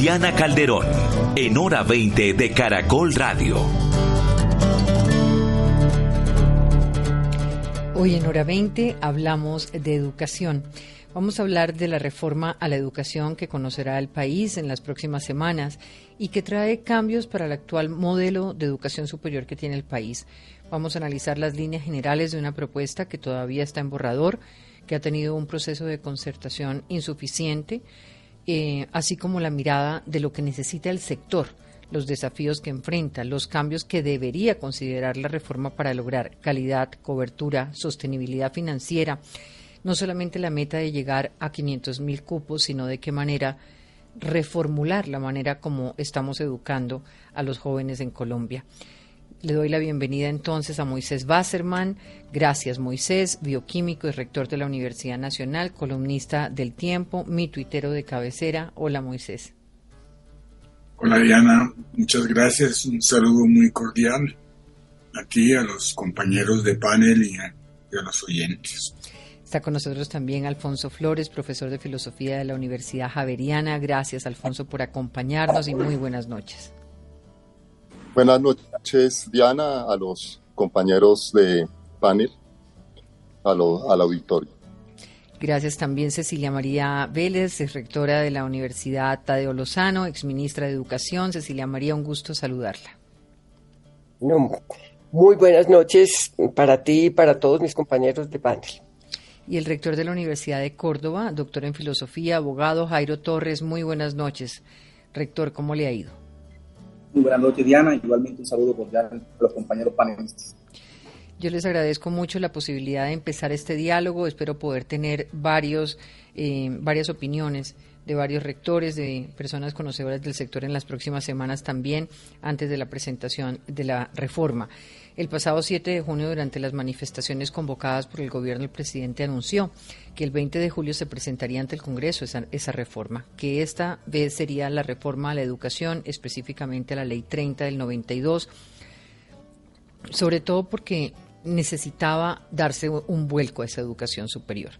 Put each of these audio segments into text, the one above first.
Diana Calderón, en hora 20 de Caracol Radio. Hoy en hora 20 hablamos de educación. Vamos a hablar de la reforma a la educación que conocerá el país en las próximas semanas y que trae cambios para el actual modelo de educación superior que tiene el país. Vamos a analizar las líneas generales de una propuesta que todavía está en borrador, que ha tenido un proceso de concertación insuficiente eh, así como la mirada de lo que necesita el sector, los desafíos que enfrenta, los cambios que debería considerar la reforma para lograr calidad, cobertura, sostenibilidad financiera, no solamente la meta de llegar a 500 mil cupos, sino de qué manera reformular la manera como estamos educando a los jóvenes en Colombia. Le doy la bienvenida entonces a Moisés Basserman. Gracias, Moisés, bioquímico y rector de la Universidad Nacional, columnista del Tiempo, mi tuitero de cabecera. Hola, Moisés. Hola, Diana. Muchas gracias. Un saludo muy cordial aquí a los compañeros de panel y a, y a los oyentes. Está con nosotros también Alfonso Flores, profesor de filosofía de la Universidad Javeriana. Gracias, Alfonso, por acompañarnos y muy buenas noches. Buenas noches, Diana, a los compañeros de panel, a al auditorio. Gracias también Cecilia María Vélez, es rectora de la Universidad Tadeo Lozano, exministra de Educación. Cecilia María, un gusto saludarla. muy buenas noches para ti y para todos mis compañeros de panel. Y el rector de la Universidad de Córdoba, doctor en filosofía, abogado Jairo Torres, muy buenas noches. Rector, ¿cómo le ha ido? Muy buenas noches, Diana. Igualmente un saludo cordial a los compañeros panelistas. Yo les agradezco mucho la posibilidad de empezar este diálogo. Espero poder tener varios, eh, varias opiniones de varios rectores, de personas conocedoras del sector en las próximas semanas también, antes de la presentación de la reforma. El pasado 7 de junio, durante las manifestaciones convocadas por el gobierno, el presidente anunció que el 20 de julio se presentaría ante el Congreso esa, esa reforma, que esta vez sería la reforma a la educación, específicamente a la Ley 30 del 92, sobre todo porque necesitaba darse un vuelco a esa educación superior.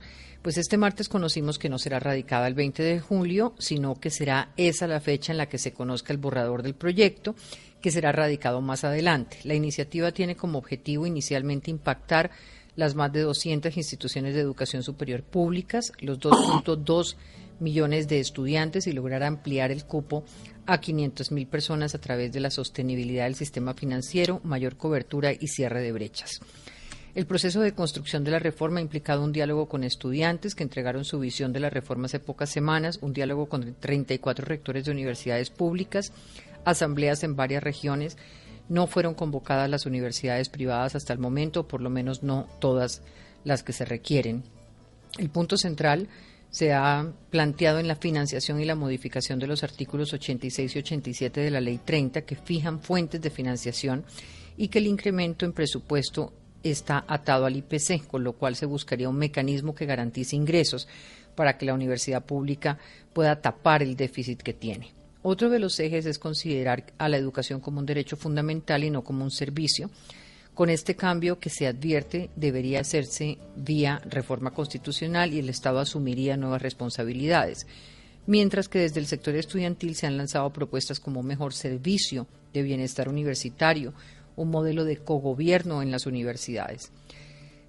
Pues este martes conocimos que no será radicada el 20 de julio, sino que será esa la fecha en la que se conozca el borrador del proyecto que será radicado más adelante. La iniciativa tiene como objetivo inicialmente impactar las más de 200 instituciones de educación superior públicas, los 2.2 millones de estudiantes y lograr ampliar el cupo a 500 mil personas a través de la sostenibilidad del sistema financiero, mayor cobertura y cierre de brechas. El proceso de construcción de la reforma ha implicado un diálogo con estudiantes que entregaron su visión de la reforma hace pocas semanas, un diálogo con 34 rectores de universidades públicas, asambleas en varias regiones. No fueron convocadas las universidades privadas hasta el momento, por lo menos no todas las que se requieren. El punto central se ha planteado en la financiación y la modificación de los artículos 86 y 87 de la Ley 30 que fijan fuentes de financiación y que el incremento en presupuesto está atado al IPC, con lo cual se buscaría un mecanismo que garantice ingresos para que la universidad pública pueda tapar el déficit que tiene. Otro de los ejes es considerar a la educación como un derecho fundamental y no como un servicio. Con este cambio que se advierte debería hacerse vía reforma constitucional y el Estado asumiría nuevas responsabilidades. Mientras que desde el sector estudiantil se han lanzado propuestas como mejor servicio de bienestar universitario, un modelo de cogobierno en las universidades.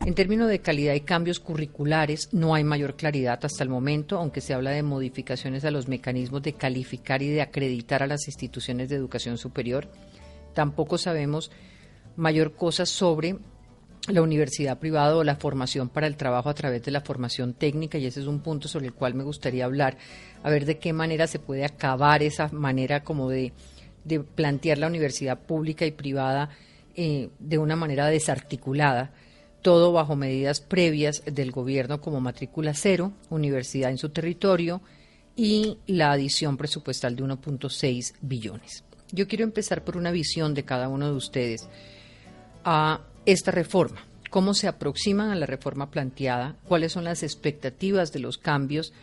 En términos de calidad y cambios curriculares, no hay mayor claridad hasta el momento, aunque se habla de modificaciones a los mecanismos de calificar y de acreditar a las instituciones de educación superior. Tampoco sabemos mayor cosa sobre la universidad privada o la formación para el trabajo a través de la formación técnica y ese es un punto sobre el cual me gustaría hablar, a ver de qué manera se puede acabar esa manera como de, plantear la universidad pública y privada eh, de una manera desarticulada todo bajo medidas previas del gobierno como matrícula cero, universidad en su territorio, y la adición presupuestal de 1.6 billones. Yo quiero empezar por una visión de cada uno de ustedes a esta reforma. ¿Cómo se aproximan a la reforma planteada? ¿Cuáles son las expectativas de los cambios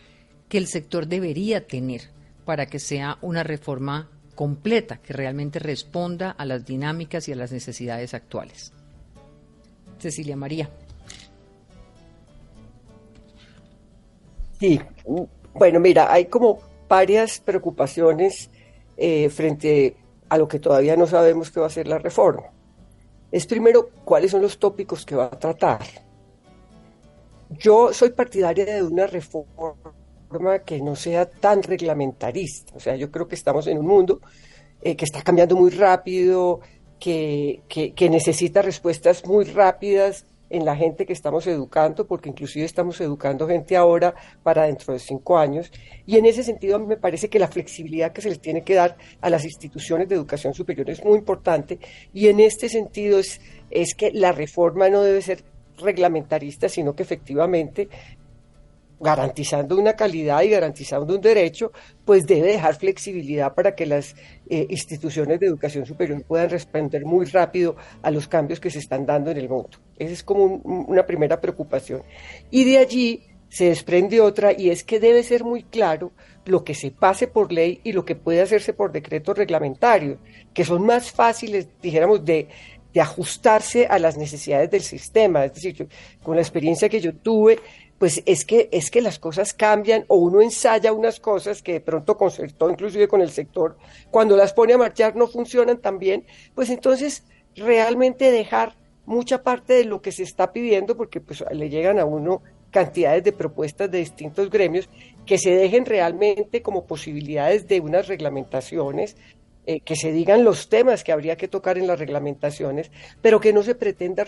que el sector debería tener para que sea una reforma completa, que realmente responda a las dinámicas y a las necesidades actuales? Cecilia María. Sí, bueno, mira, hay como varias preocupaciones eh, frente a lo que todavía no sabemos que va a ser la reforma. Es primero, cuáles son los tópicos que va a tratar. Yo soy partidaria de una reforma que no sea tan reglamentarista. O sea, yo creo que estamos en un mundo eh, que está cambiando muy rápido, que, que necesita respuestas muy rápidas en la gente que estamos educando, porque inclusive estamos educando gente ahora para dentro de cinco años. Y en ese sentido a mí me parece que la flexibilidad que se les tiene que dar a las instituciones de educación superior es muy importante. Y en este sentido es, es que la reforma no debe ser reglamentarista, sino que efectivamente garantizando una calidad y garantizando un derecho, pues debe dejar flexibilidad para que las eh, instituciones de educación superior puedan responder muy rápido a los cambios que se están dando en el mundo. Esa es como una primera preocupación. Y de allí se desprende otra y es que debe ser muy claro lo que se pase por ley y lo que puede hacerse por decreto reglamentario, que son más fáciles, dijéramos, de, de ajustarse a las necesidades del sistema. Es decir, con la experiencia que yo tuve, pues es que, es que las cosas cambian o uno ensaya unas cosas que de pronto concertó inclusive con el sector, cuando las pone a marchar no funcionan tan bien, pues entonces realmente dejar mucha parte de lo que se está pidiendo, porque pues le llegan a uno cantidades de propuestas de distintos gremios, que se dejen realmente como posibilidades de unas reglamentaciones, eh, que se digan los temas que habría que tocar en las reglamentaciones, pero que no se pretenda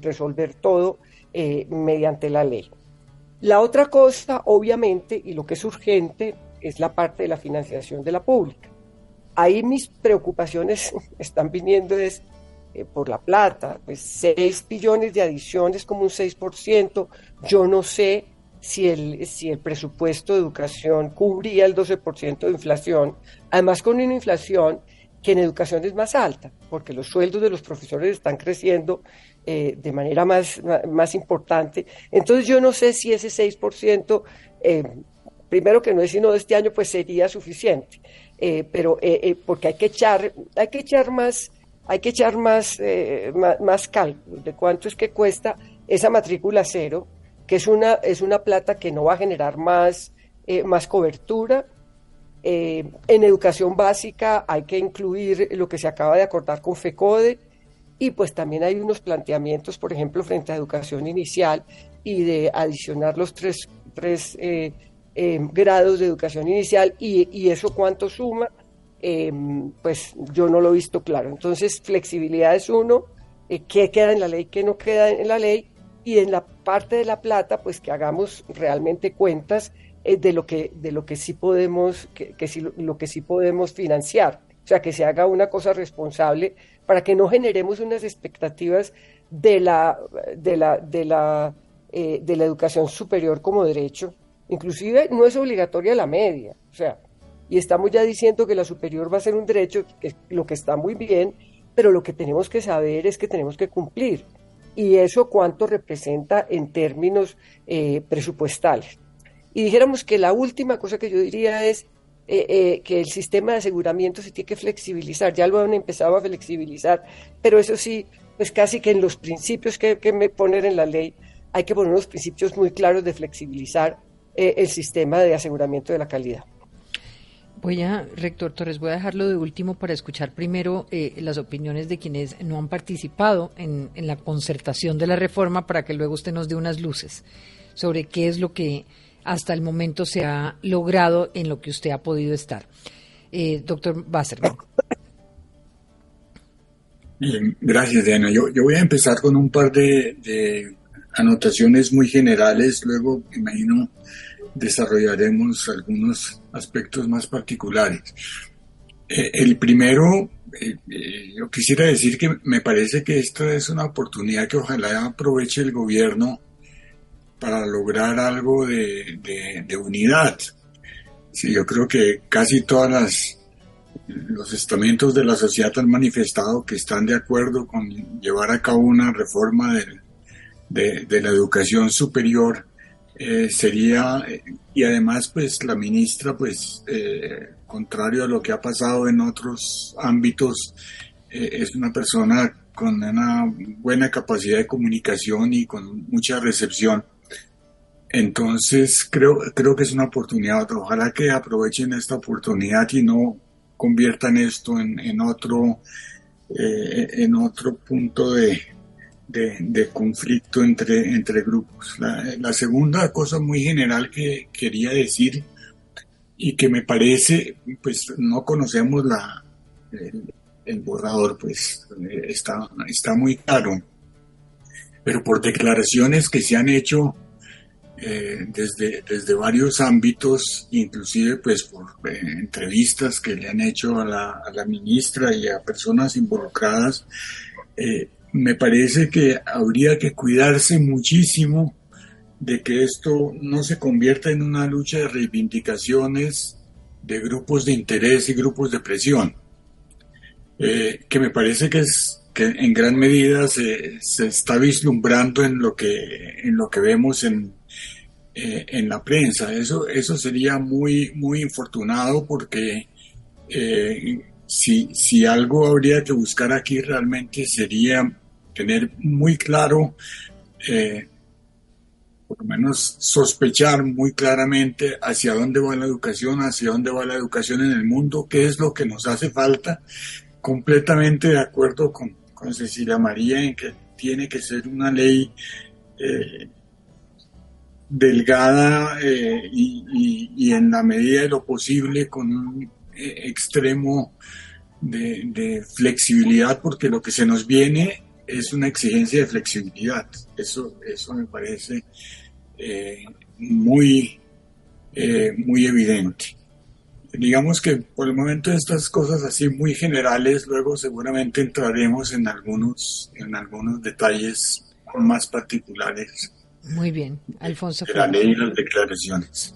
resolver todo eh, mediante la ley. La otra cosa, obviamente, y lo que es urgente, es la parte de la financiación de la pública. Ahí mis preocupaciones están viniendo es eh, por la plata, pues 6 billones de adiciones como un 6%, yo no sé si el, si el presupuesto de educación cubría el 12% de inflación, además con una inflación que en educación es más alta, porque los sueldos de los profesores están creciendo eh, de manera más, más importante. Entonces yo no sé si ese 6%, eh, primero que no es sino de este año, pues sería suficiente. Eh, pero porque hay que echar, hay que echar más, hay que echar más, más, más cálculos de cuánto es que cuesta esa matrícula cero, que es una, es una plata que no va a generar más, más cobertura. En educación básica hay que incluir lo que se acaba de acordar con FECODE, y pues también hay unos planteamientos, por ejemplo, frente a educación inicial y de adicionar los tres, tres eh, eh, grados de educación inicial y, eso cuánto suma, eh, pues yo no lo he visto claro. Entonces, flexibilidad es uno, qué queda en la ley, qué no queda en la ley y en la parte de la plata, pues que hagamos realmente cuentas de lo que de lo que sí podemos que, que lo que sí podemos financiar o sea que se haga una cosa responsable para que no generemos unas expectativas de la, de la, de la, eh, de la educación superior como derecho. Inclusive no es obligatoria la media, o sea, y estamos ya diciendo que la superior va a ser un derecho, que lo que está muy bien, pero lo que tenemos que saber es que tenemos que cumplir. Y eso cuánto representa en términos eh, presupuestales. Y dijéramos que la última cosa que yo diría es eh, eh, que el sistema de aseguramiento se tiene que flexibilizar. Ya lo han empezado a flexibilizar, pero eso sí, pues casi que en los principios que, me poner en la ley hay que poner unos principios muy claros de flexibilizar eh, el sistema de aseguramiento de la calidad. Voy a, rector Torres, voy a dejarlo de último para escuchar primero las opiniones de quienes no han participado en, en, la concertación de la reforma para que luego usted nos dé unas luces sobre qué es lo que hasta el momento se ha logrado en lo que usted ha podido estar. Eh, doctor Basserman. Gracias, Diana. Yo, voy a empezar con un par de, anotaciones muy generales, luego, imagino, desarrollaremos algunos aspectos más particulares. Eh, el primero, eh, yo quisiera decir que me parece que esto es una oportunidad que ojalá aproveche el gobierno para lograr algo de, unidad. Sí, yo creo que casi todas los estamentos de la sociedad han manifestado que están de acuerdo con llevar a cabo una reforma de, de, la educación superior. Eh, sería, y además pues la ministra pues eh, contrario a lo que ha pasado en otros ámbitos, eh, es una persona con una buena capacidad de comunicación y con mucha recepción. Entonces creo, creo que es una oportunidad. Ojalá que aprovechen esta oportunidad y no conviertan esto en, otro, eh, en otro punto de, de, conflicto entre, entre grupos. La, segunda cosa muy general que quería decir y que me parece, pues no conocemos la, el, borrador, pues está, está muy claro, pero por declaraciones que se han hecho eh, desde, desde varios ámbitos, inclusive pues por eh, entrevistas que le han hecho a la, a la, ministra y a personas involucradas, eh, me parece que habría que cuidarse muchísimo de que esto no se convierta en una lucha de reivindicaciones de grupos de interés y grupos de presión, que me parece que es que en gran medida se, se, está vislumbrando en lo que en lo que vemos en eh, en la prensa. Eso, eso sería muy, muy infortunado porque eh, si, si algo habría que buscar aquí realmente sería tener muy claro, eh, por lo menos sospechar muy claramente hacia dónde va la educación, hacia dónde va la educación en el mundo, qué es lo que nos hace falta, completamente de acuerdo con, con Cecilia María en que tiene que ser una ley eh, delgada eh, y, en la medida de lo posible con un eh, extremo de, flexibilidad, porque lo que se nos viene es una exigencia de flexibilidad. Eso, eso me parece eh, muy, muy evidente. Digamos que por el momento estas cosas así muy generales, luego seguramente entraremos en algunos, en algunos detalles más particulares muy bien, Alfonso. De la ley y las declaraciones.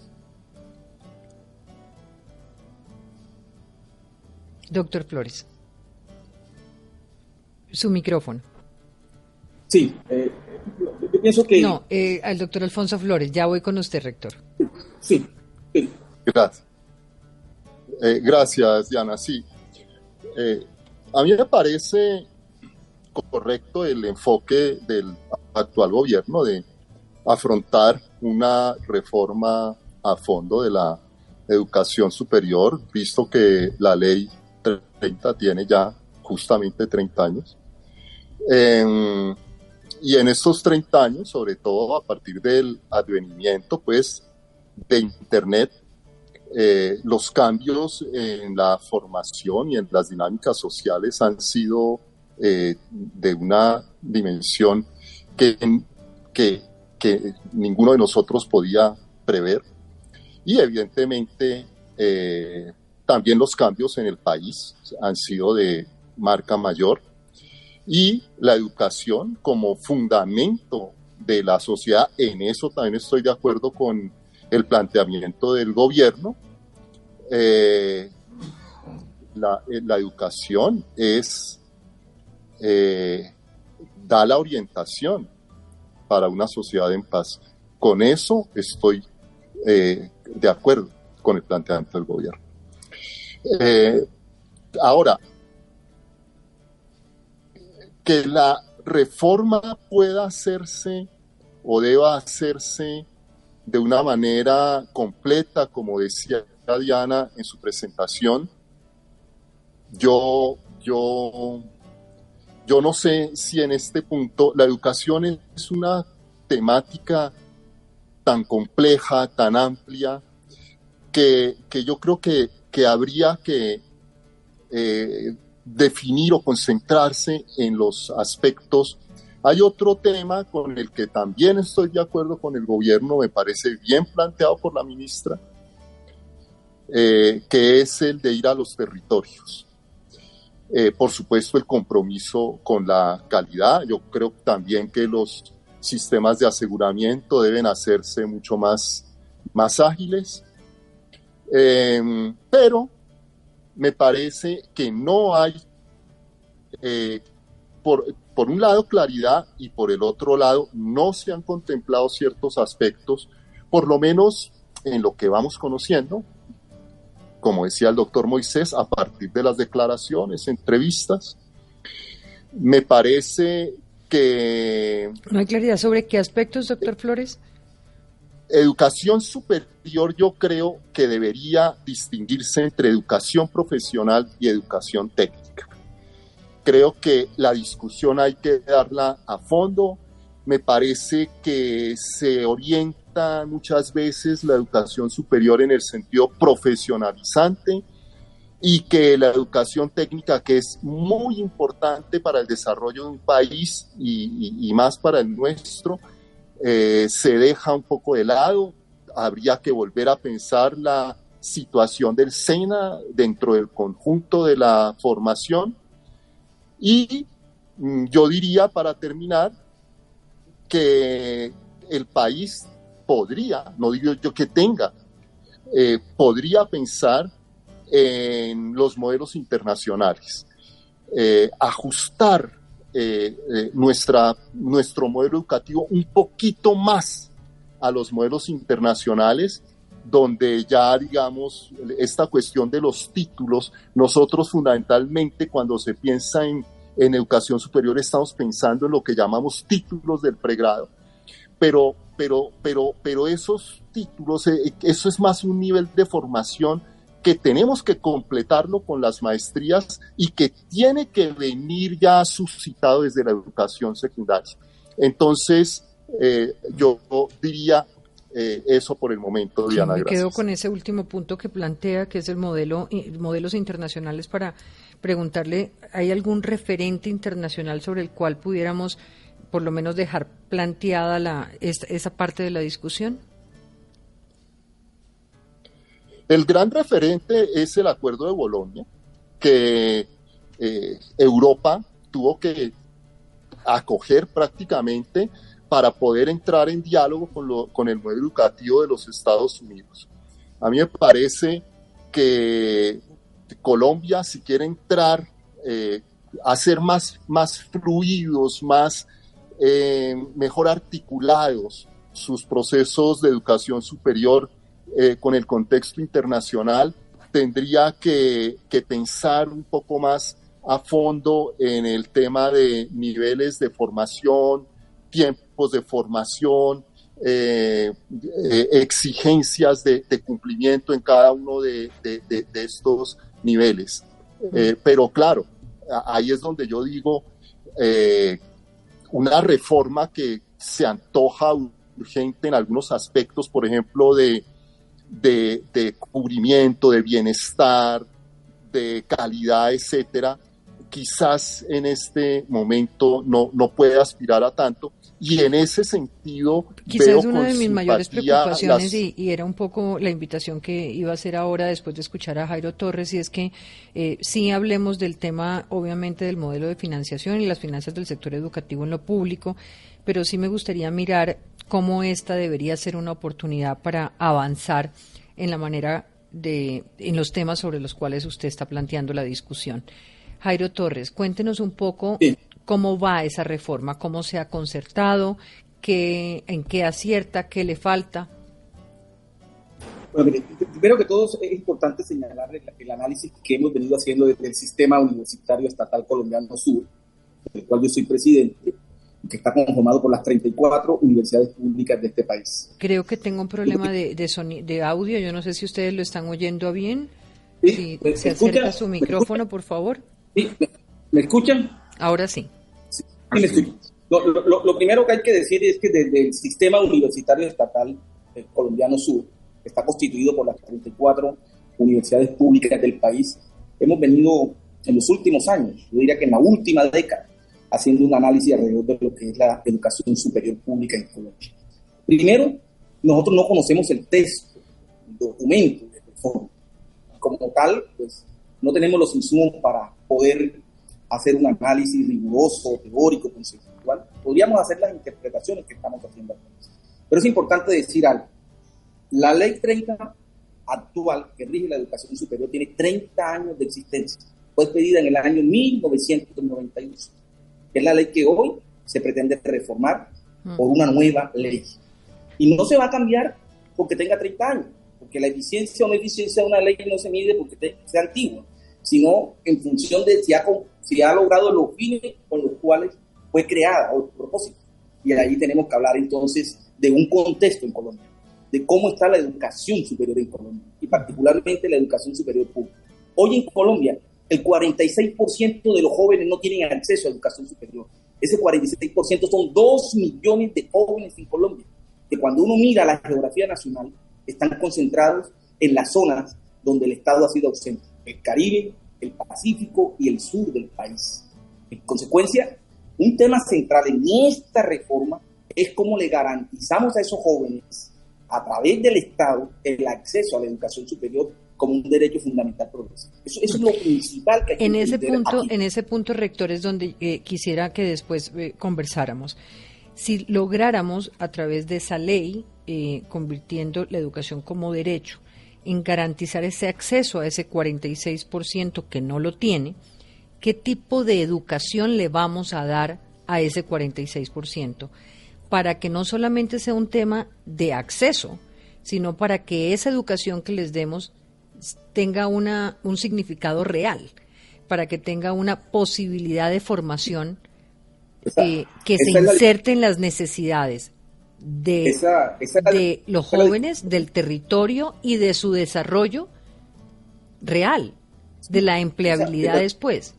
Doctor Flores. Su micrófono. Sí, eh, yo pienso que... No, eh, al doctor Alfonso Flores, ya voy con usted, rector. Sí, Gracias. Eh, gracias, Diana. Sí. Eh, a mí me parece correcto el enfoque del actual gobierno de afrontar una reforma a fondo de la educación superior, visto que la ley 30 tiene ya justamente 30 años. y en estos 30 años, sobre todo a partir del advenimiento pues, de Internet, eh, los cambios en la formación y en las dinámicas sociales han sido eh, de una dimensión que, que que ninguno de nosotros podía prever. Y evidentemente eh, también los cambios en el país han sido de marca mayor. Y la educación como fundamento de la sociedad, en eso también estoy de acuerdo con el planteamiento del gobierno. Eh, eh, la, educación es, da la orientación para una sociedad en paz. Con eso estoy eh, de acuerdo con el planteamiento del gobierno. Eh, ahora, que la reforma pueda hacerse o deba hacerse de una manera completa, como decía Diana en su presentación, yo, yo yo no sé si en este punto la educación es una temática tan compleja, tan amplia, que, yo creo que, habría que eh, definir o concentrarse en los aspectos. Hay otro tema con el que también estoy de acuerdo con el gobierno, me parece bien planteado por la ministra, eh, que es el de ir a los territorios. Eh, por supuesto, el compromiso con la calidad. Yo creo también que los sistemas de aseguramiento deben hacerse mucho más, más ágiles. Em, pero me parece que no hay, eh, por, por un lado, claridad y por el otro lado, no se han contemplado ciertos aspectos, por lo menos en lo que vamos conociendo, como decía el doctor Moisés, a partir de las declaraciones, entrevistas. Me parece que... ¿No hay claridad sobre qué aspectos, doctor Flores? Educación superior yo creo que debería distinguirse entre educación profesional y educación técnica. Creo que la discusión hay que darla a fondo. Me parece que se orienta muchas veces la educación superior en el sentido profesionalizante y que la educación técnica, que es muy importante para el desarrollo de un país y, más para el nuestro, eh, se deja un poco de lado. Habría que volver a pensar la situación del SENA dentro del conjunto de la formación. Y mm, yo diría, para terminar, que el país podría, no digo yo que tenga, eh, podría pensar en los modelos internacionales, eh, ajustar eh, nuestra, nuestro modelo educativo un poquito más a los modelos internacionales, donde ya, digamos, esta cuestión de los títulos, nosotros fundamentalmente cuando se piensa en, en educación superior estamos pensando en lo que llamamos títulos del pregrado, pero, pero, pero, pero esos títulos, eh, eso es más un nivel de formación que tenemos que completarlo con las maestrías y que tiene que venir ya suscitado desde la educación secundaria. Entonces, eh, yo diría eh, eso por el momento, Diana. Me quedo con ese último punto que plantea, que es el modelo, modelos internacionales, para preguntarle, ¿hay algún referente internacional sobre el cual pudiéramos por lo menos dejar planteada la, esa parte de la discusión? El gran referente es el Acuerdo de Bolonia, que eh, Europa tuvo que acoger prácticamente para poder entrar en diálogo con, el modelo educativo de los Estados Unidos. A mí me parece que Colombia, si quiere entrar eh, a ser más, más fluidos, más eh, mejor articulados sus procesos de educación superior eh, con el contexto internacional, tendría que, pensar un poco más a fondo en el tema de niveles de formación, tiempos de formación, eh, exigencias de, cumplimiento en cada uno de, estos niveles. pero claro, ahí es donde yo digo una reforma que se antoja urgente en algunos aspectos, por ejemplo, de, de, cubrimiento, de bienestar, de calidad, etcétera, quizás en este momento no, no puede aspirar a tanto. Y en ese sentido. Quizás una de mis mayores preocupaciones, y, era un poco la invitación que iba a hacer ahora después de escuchar a Jairo Torres, y es que eh, sí hablemos del tema, obviamente, del modelo de financiación y las finanzas del sector educativo en lo público, pero sí me gustaría mirar cómo esta debería ser una oportunidad para avanzar en la manera de, en los temas sobre los cuales usted está planteando la discusión. Jairo Torres, cuéntenos un poco cómo va esa reforma, cómo se ha concertado, qué, en qué acierta, qué le falta. Bueno, primero que todo es importante señalar el, análisis que hemos venido haciendo del sistema universitario estatal colombiano sur, del cual yo soy presidente, que está conformado por las 34 universidades públicas de este país. Creo que tengo un problema de, de, de audio, yo no sé si ustedes lo están oyendo bien. si se acerca su micrófono, por favor. ¿Sí? ¿Me escuchan? Ahora sí. Me escuchan. Lo, primero que hay que decir es que desde el sistema universitario estatal colombiano sur, que está constituido por las 34 universidades públicas del país, hemos venido en los últimos años, yo diría que en la última década, haciendo un análisis alrededor de lo que es la educación superior pública en Colombia. Primero, nosotros no conocemos el texto, el documento de reforma. Como tal, pues no tenemos los insumos para poder hacer un análisis riguroso, teórico, conceptual. Podríamos hacer las interpretaciones que estamos haciendo aquí. Pero es importante decir algo. La ley 30 actual que rige la educación superior tiene 30 años de existencia. Fue expedida en el año 1992. Es la ley que hoy se pretende reformar mm. por una nueva ley. Y no se va a cambiar porque tenga 30 años, porque la eficiencia o no eficiencia de una ley no se mide porque sea antigua, sino en función de si ha, si ha logrado los fines con los cuales fue creada o el propósito. Y ahí tenemos que hablar entonces de un contexto en Colombia, de cómo está la educación superior en Colombia, y particularmente la educación superior pública. Hoy en Colombia, el 46% de los jóvenes no tienen acceso a educación superior. Ese 46% son 2 millones de jóvenes en Colombia, que cuando uno mira la geografía nacional, están concentrados en las zonas donde el Estado ha sido ausente, el Caribe, el Pacífico y el sur del país. En consecuencia, un tema central en esta reforma es cómo le garantizamos a esos jóvenes, a través del Estado, el acceso a la educación superior como un derecho fundamental progresivo. Eso, es lo principal que hay en ese punto, En ese punto, rector, es donde eh, quisiera que después eh, conversáramos. Si lográramos, a través de esa ley, eh, convirtiendo la educación como derecho, en garantizar ese acceso a ese 46% que no lo tiene, ¿qué tipo de educación le vamos a dar a ese 46%? Para que no solamente sea un tema de acceso, sino para que esa educación que les demos tenga una, un significado real, para que tenga una posibilidad de formación eh, que se inserte en las necesidades de, de los jóvenes, del territorio y de su desarrollo real, de la empleabilidad después.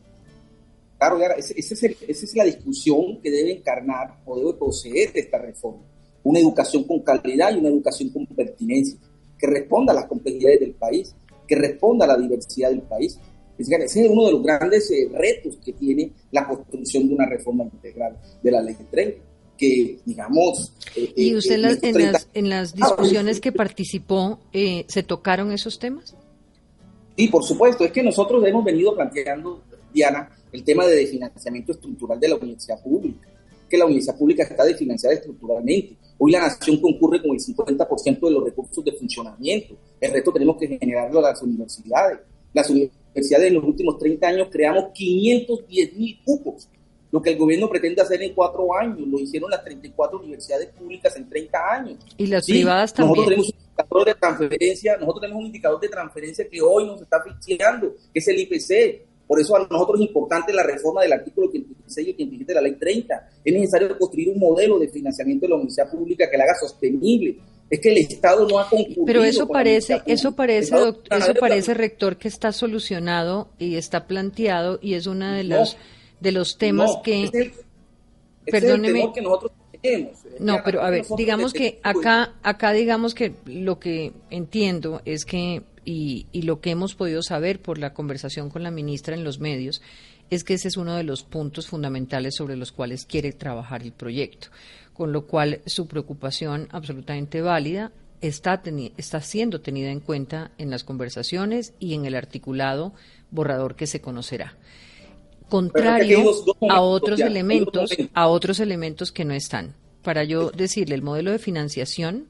Claro, esa es, la discusión que debe encarnar o debe poseer esta reforma. Una educación con calidad y una educación con pertinencia, que responda a las complejidades del país, que responda a la diversidad del país. Ese es uno de los grandes eh, retos que tiene la construcción de una reforma integral de la ley de 30 que, digamos... Eh, ¿Y eh, usted en, las, en, las, discusiones que participó, se tocaron esos temas? Sí, por supuesto. Es que nosotros hemos venido planteando, Diana, el tema de financiamiento estructural de la universidad pública, que la universidad pública está desfinanciada estructuralmente. Hoy la nación concurre con el 50% de los recursos de funcionamiento. El resto tenemos que generarlo a las universidades. Las universidades en los últimos 30 años creamos 510 mil cupos lo que el gobierno pretende hacer en cuatro años. Lo hicieron las 34 universidades públicas en 30 años. Y las privadas también. Nosotros tenemos un indicador de transferencia, nosotros tenemos un indicador de transferencia que hoy nos está asfixiando, que es el IPC. Por eso a nosotros es importante la reforma del artículo 86 y 87 de la ley 30. Es necesario construir un modelo de financiamiento de la universidad pública que la haga sostenible. Es que el Estado no ha concluido. Pero eso parece, eso parece, eso parece, rector, que está solucionado y está planteado y es una de las de los temas que... perdóneme. que nosotros tenemos. No, pero a ver, digamos que acá, acá digamos que lo que entiendo es que, y, y lo que hemos podido saber por la conversación con la ministra en los medios, es que ese es uno de los puntos fundamentales sobre los cuales quiere trabajar el proyecto, con lo cual su preocupación absolutamente válida está, está siendo tenida en cuenta en las conversaciones y en el articulado borrador que se conocerá contrario a otros elementos, a otros elementos que no están. Para yo decirle, el modelo de financiación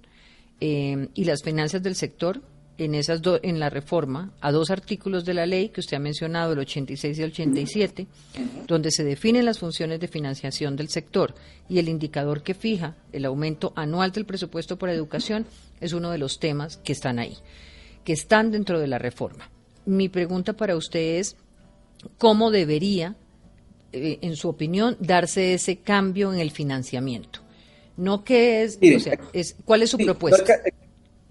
eh, y las finanzas del sector en esas en la reforma a dos artículos de la ley que usted ha mencionado, el 86 y el 87, donde se definen las funciones de financiación del sector y el indicador que fija el aumento anual del presupuesto por educación es uno de los temas que están ahí, que están dentro de la reforma. Mi pregunta para usted es cómo debería, eh, en su opinión, darse ese cambio en el financiamiento. No qué es, o sea, es, ¿cuál es su propuesta?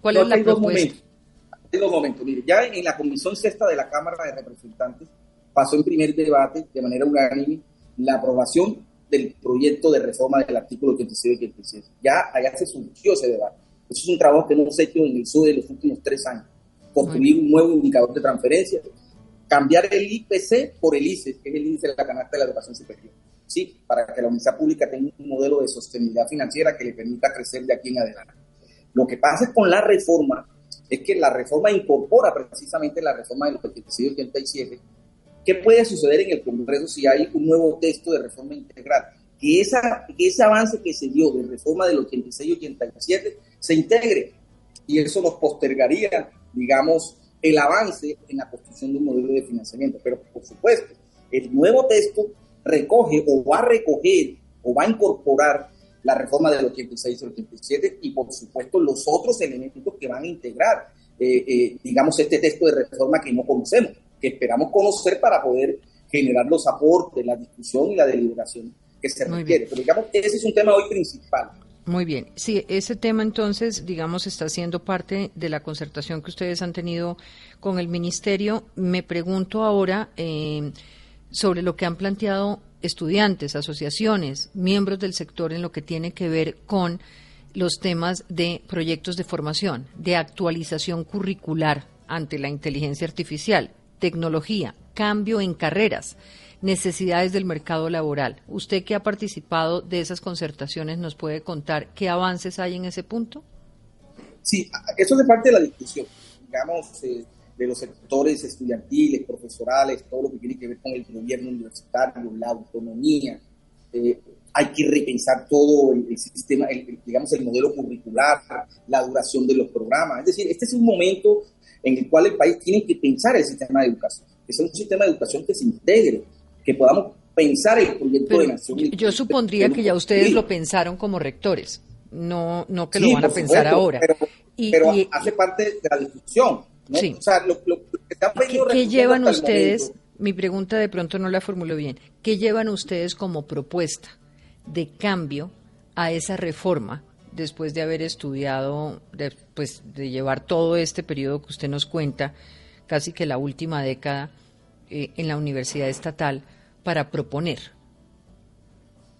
¿Cuál es la propuesta? Dos momentos. Mire, ya en la Comisión Sexta de la Cámara de Representantes pasó en primer debate de manera unánime la aprobación del proyecto de reforma del artículo 86 y 86. Ya allá se surgió ese debate. Eso es un trabajo que hemos hecho en el SUE de los últimos tres años. Construir un nuevo indicador de transferencia, cambiar el IPC por el ICE, que es el índice de la canasta de la educación superior. Sí, para que la universidad pública tenga un modelo de sostenibilidad financiera que le permita crecer de aquí en adelante. Lo que pasa con la reforma es que la reforma incorpora precisamente la reforma del 86 87. ¿Qué puede suceder en el Congreso si hay un nuevo texto de reforma integral? Que, esa, que ese avance que se dio de reforma del 86 87 se integre y eso nos postergaría digamos, el avance en la construcción de un modelo de financiamiento. Pero, por supuesto, el nuevo texto recoge o va a recoger o va a incorporar la reforma del 86 y el 87 y, por supuesto, los otros elementos que van a integrar, eh, eh, digamos, este texto de reforma que no conocemos, que esperamos conocer para poder generar los aportes, la discusión y la deliberación que se requiere. Pero, digamos, ese es un tema hoy principal. Muy bien. Sí, ese tema entonces, digamos, está siendo parte de la concertación que ustedes han tenido con el Ministerio. Me pregunto ahora eh, sobre lo que han planteado estudiantes, asociaciones, miembros del sector en lo que tiene que ver con los temas de proyectos de formación, de actualización curricular ante la inteligencia artificial, tecnología, cambio en carreras necesidades del mercado laboral. Usted que ha participado de esas concertaciones, ¿nos puede contar qué avances hay en ese punto? Sí, eso es parte de la discusión, digamos, eh, de los sectores estudiantiles, profesorales, todo lo que tiene que ver con el gobierno universitario, la autonomía. Eh, hay que repensar todo el, sistema, digamos, el modelo curricular, la duración de los programas. Es decir, este es un momento en el cual el país tiene que pensar el sistema de educación, que sea un sistema de educación que se integre, que podamos pensar el proyecto de nación. Yo supondría que ya ustedes lo pensaron como rectores, no, no que lo van a pensar ahora. Pero, hace parte de la discusión. ¿no? O sea, lo, que ¿Qué, llevan ustedes? Mi pregunta de pronto no la formulo bien. ¿Qué llevan ustedes como propuesta de cambio a esa reforma después de haber estudiado, de, pues, de llevar todo este periodo que usted nos cuenta, casi que la última década? Eh, en la universidad estatal para proponer?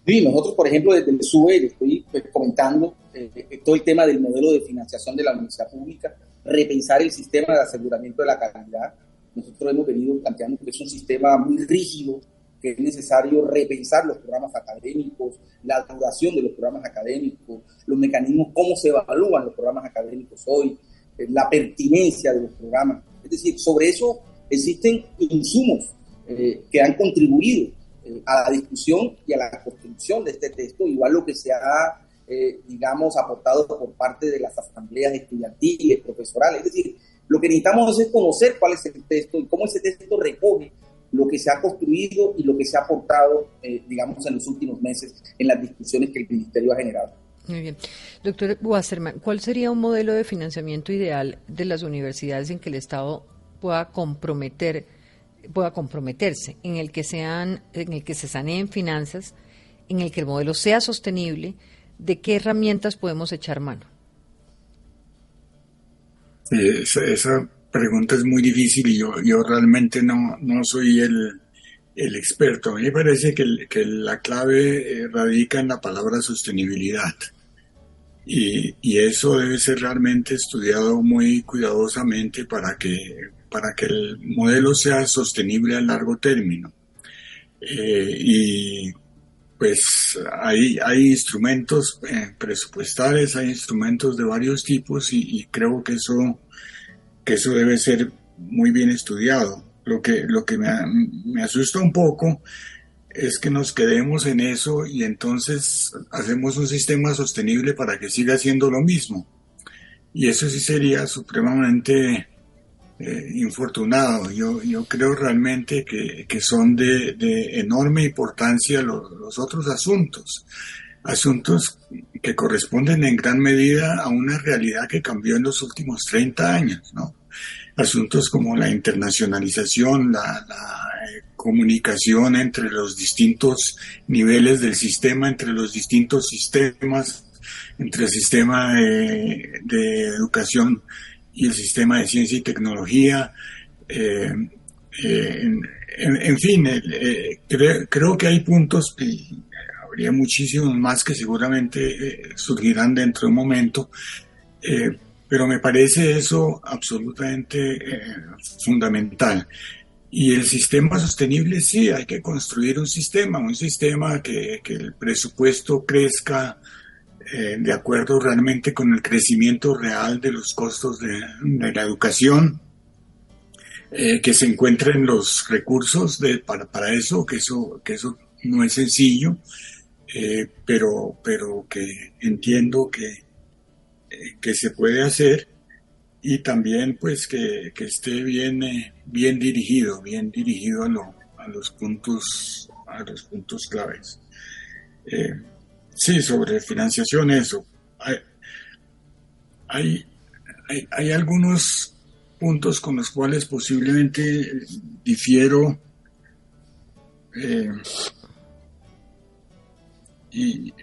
Sí, nosotros, por ejemplo, desde el SUBE estoy pues, comentando eh, eh, todo el tema del modelo de financiación de la universidad pública, repensar el sistema de aseguramiento de la calidad. Nosotros hemos venido planteando que es un sistema muy rígido, que es necesario repensar los programas académicos, la duración de los programas académicos, los mecanismos, cómo se evalúan los programas académicos hoy, la pertinencia de los programas. Es decir, sobre eso existen insumos eh, que han contribuido eh, a la discusión y a la construcción de este texto, igual lo que se ha, eh, digamos, aportado por parte de las asambleas estudiantiles, profesorales. Es decir, lo que necesitamos es conocer cuál es el texto y cómo ese texto recoge lo que se ha construido y lo que se ha aportado, digamos, en los últimos meses en las discusiones que el Ministerio ha generado. Muy bien. Doctor Wasserman, ¿cuál sería un modelo de financiamiento ideal de las universidades en que el Estado pueda comprometer pueda comprometerse, en el que sean, en el que se saneen finanzas, en el que el modelo sea sostenible, ¿de qué herramientas podemos echar mano? esa, pregunta es muy difícil y yo, realmente no, no soy el, el experto. A mí me parece que, que la clave eh, radica en la palabra sostenibilidad. Y, y, eso debe ser realmente estudiado muy cuidadosamente para que para que el modelo sea sostenible a largo término. Eh, y pues hay, hay instrumentos eh, presupuestales, hay instrumentos de varios tipos y, creo que eso, que eso debe ser muy bien estudiado. Lo que, lo que me, me asusta un poco es que nos quedemos en eso y entonces hacemos un sistema sostenible para que siga siendo lo mismo. Y eso sí sería supremamente eh, infortunado. Yo, creo realmente que, son de, enorme importancia los, otros asuntos, asuntos que corresponden en gran medida a una realidad que cambió en los últimos 30 años, ¿no? Asuntos como la internacionalización, la, eh, comunicación entre los distintos niveles del sistema, entre los distintos sistemas, entre el sistema de, de educación y el sistema de ciencia y tecnología. Eh, eh, en, fin, eh, creo que hay puntos, habría muchísimos más que seguramente surgirán dentro de un momento, pero me parece eso absolutamente fundamental. Y el sistema sostenible, sí, hay que construir un sistema, un sistema que, que el presupuesto crezca eh, de acuerdo realmente con el crecimiento real de los costos de, la educación, eh, que se encuentren los recursos para, para, eso, que eso, que eso no es sencillo, eh, pero, pero que entiendo que, que se puede hacer y también pues que, esté bien, bien dirigido, bien dirigido a, a, los puntos, a los puntos claves. Sí, sobre financiación eso. Hay, hay, hay, algunos puntos con los cuales posiblemente difiero. Eh, y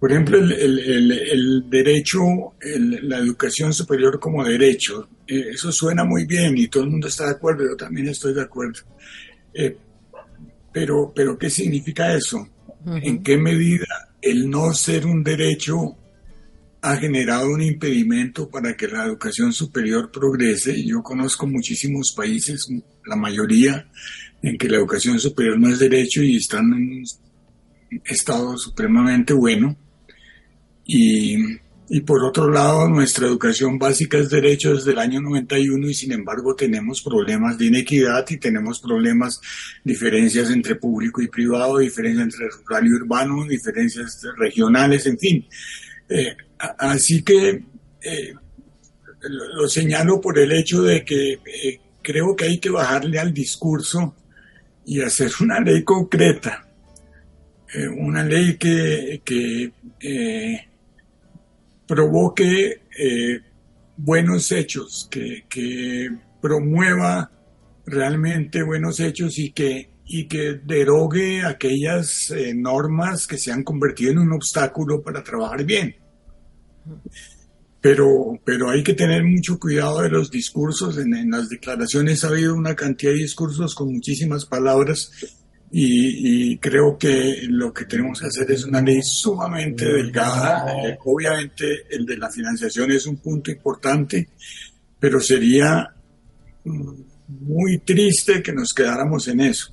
por ejemplo, el, derecho, la educación superior como derecho, eh, eso suena muy bien y todo el mundo está de acuerdo, yo también estoy de acuerdo. Eh, pero, pero, ¿qué significa eso? ¿En qué medida el no ser un derecho ha generado un impedimento para que la educación superior progrese? Yo conozco muchísimos países, la mayoría, en que la educación superior no es derecho y están en un estado supremamente bueno. Y, y por otro lado, nuestra educación básica es derecho desde el año 91 y sin embargo tenemos problemas de inequidad y tenemos problemas, diferencias entre público y privado, diferencias entre rural y urbano, diferencias regionales, en fin. Eh, así que eh, lo, señalo por el hecho de que eh, creo que hay que bajarle al discurso y hacer una ley concreta, una ley que, que provoque eh, buenos hechos, que, promueva realmente buenos hechos y que, y que derogue aquellas eh, normas que se han convertido en un obstáculo para trabajar bien. Pero, pero hay que tener mucho cuidado de los discursos. en, las declaraciones ha habido una cantidad de discursos con muchísimas palabras y, creo que lo que tenemos que hacer es una ley sumamente delgada. Eh, obviamente el de la financiación es un punto importante, pero sería mm, muy triste que nos quedáramos en eso.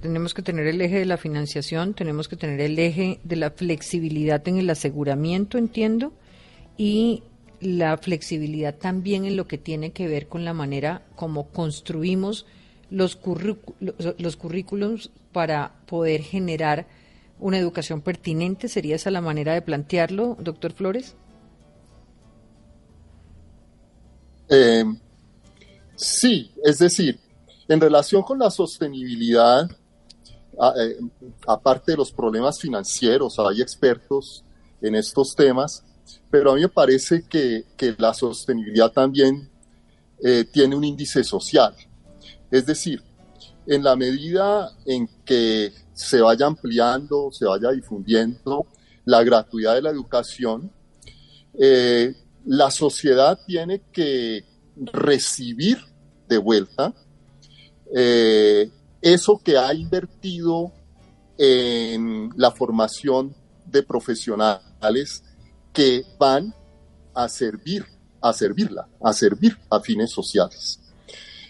tenemos que tener el eje de la financiación, tenemos que tener el eje de la flexibilidad en el aseguramiento, entiendo, y la flexibilidad también en lo que tiene que ver con la manera como construimos los, los currículums para poder generar una educación pertinente? ¿Sería esa la manera de plantearlo, doctor Flores? Eh, sí, es decir, en relación con la sostenibilidad, eh, aparte de los problemas financieros, hay expertos en estos temas, pero a mí me parece que, la sostenibilidad también eh, tiene un índice social. Es decir, en la medida en que se vaya ampliando, se vaya difundiendo la gratuidad de la educación, eh, la sociedad tiene que recibir de vuelta eh, eso que ha invertido en la formación de profesionales que van a servir, a servirla, a servir a fines sociales.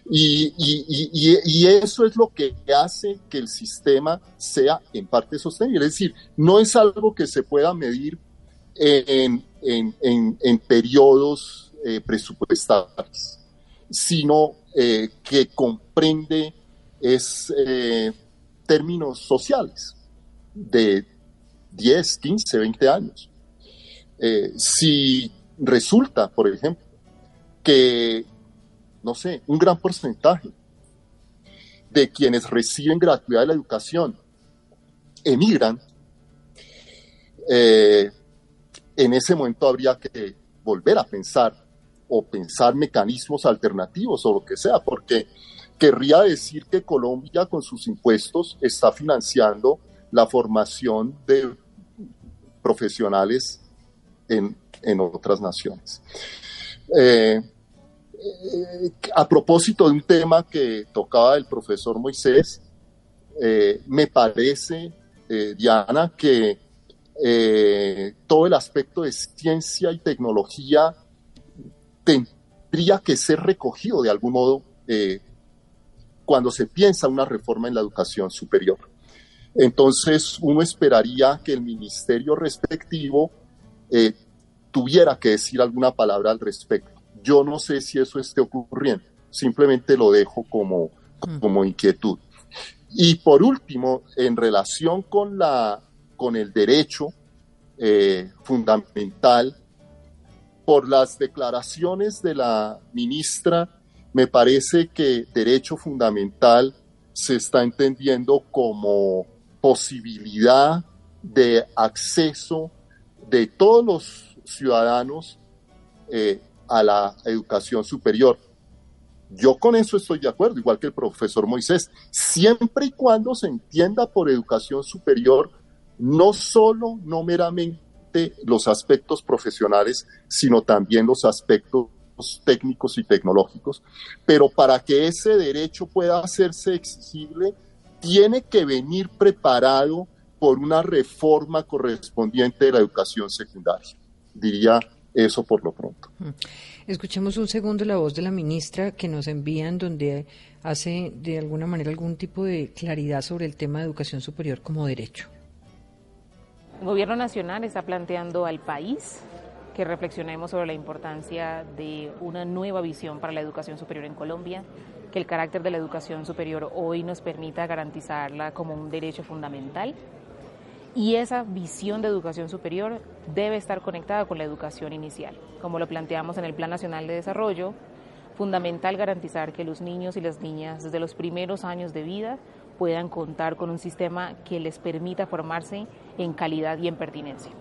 Y, y, eso es lo que hace que el sistema sea en parte sostenible. Es decir, no es algo que se pueda medir en, en, en, periodos eh, presupuestales, sino eh, que comprende es, eh, términos sociales de 10, 15, 20 años. si resulta, por ejemplo, que no sé, un gran porcentaje de quienes reciben gratuidad de la educación emigran, eh, en ese momento habría que volver a pensar o pensar mecanismos alternativos o lo que sea, porque querría decir que Colombia con sus impuestos está financiando la formación de profesionales en, otras naciones. Eh, a propósito de un tema que tocaba el profesor Moisés, eh, me parece, eh, Diana, que eh, todo el aspecto de ciencia y tecnología tendría que ser recogido de algún modo cuando se piensa una reforma en la educación superior. Entonces, uno esperaría que el ministerio respectivo tuviera que decir alguna palabra al respecto. Yo no sé si eso esté ocurriendo, simplemente lo dejo como, mm. como inquietud. Y por último, en relación con, la, con el derecho eh, fundamental por las declaraciones de la ministra, me parece que derecho fundamental se está entendiendo como posibilidad de acceso de todos los ciudadanos eh, a la educación superior. Yo con eso estoy de acuerdo, igual que el profesor Moisés, siempre y cuando se entienda por educación superior no solo, no meramente los aspectos profesionales, sino también los aspectos técnicos y tecnológicos, pero para que ese derecho pueda hacerse exigible, tiene que venir preparado por una reforma correspondiente de la educación secundaria. Diría eso por lo pronto. Escuchemos un segundo la voz de la ministra que nos envía en donde hace de alguna manera algún tipo de claridad sobre el tema de educación superior como derecho. El Gobierno Nacional está planteando al país que reflexionemos sobre la importancia de una nueva visión para la educación superior en Colombia, que el carácter de la educación superior hoy nos permita garantizarla como un derecho fundamental y esa visión de educación superior debe estar conectada con la educación inicial. Como lo planteamos en el Plan Nacional de Desarrollo, fundamental garantizar que los niños y las niñas desde los primeros años de vida puedan contar con un sistema que les permita formarse en calidad y en pertinencia.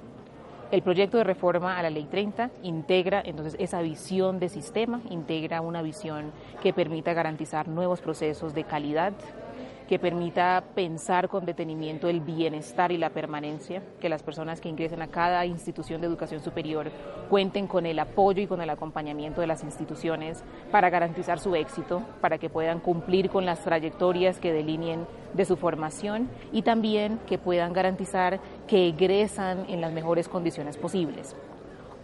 El proyecto de reforma a la Ley 30 integra entonces esa visión de sistema, integra una visión que permita garantizar nuevos procesos de calidad, que permita pensar con detenimiento el bienestar y la permanencia, que las personas que ingresen a cada institución de educación superior cuenten con el apoyo y con el acompañamiento de las instituciones para garantizar su éxito, para que puedan cumplir con las trayectorias que delineen de su formación y también que puedan garantizar que egresan en las mejores condiciones posibles.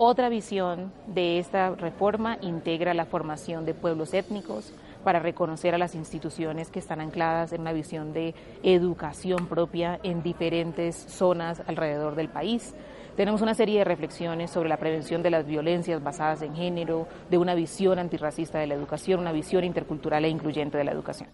Otra visión de esta reforma integra la formación de pueblos étnicos, para reconocer a las instituciones que están ancladas en una visión de educación propia en diferentes zonas alrededor del país. Tenemos una serie de reflexiones sobre la prevención de las violencias basadas en género, de una visión antirracista de la educación, una visión intercultural e incluyente de la educación.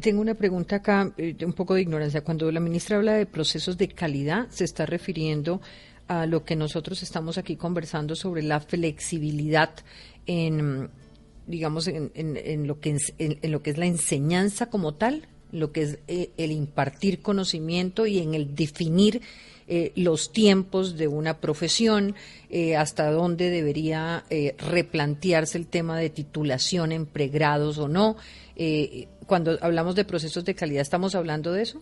Tengo una pregunta acá, eh, un poco de ignorancia. Cuando la ministra habla de procesos de calidad, se está refiriendo a lo que nosotros estamos aquí conversando sobre la flexibilidad en digamos, en, en, lo que, en, lo que es la enseñanza como tal, lo que es eh, el impartir conocimiento y en el definir eh, los tiempos de una profesión, eh, hasta dónde debería replantearse el tema de titulación en pregrados o no. cuando hablamos de procesos de calidad, ¿estamos hablando de eso?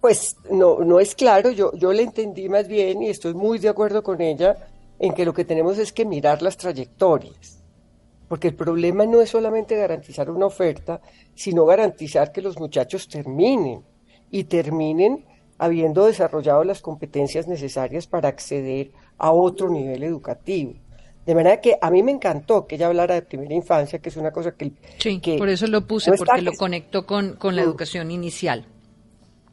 Pues no, no es claro, yo, yo le entendí más bien y estoy muy de acuerdo con ella en que lo que tenemos es que mirar las trayectorias, porque el problema no es solamente garantizar una oferta, sino garantizar que los muchachos terminen y terminen habiendo desarrollado las competencias necesarias para acceder a otro nivel educativo. De manera que a mí me encantó que ella hablara de primera infancia, que es una cosa que... Sí, por eso lo puse, porque lo conectó con, con la educación inicial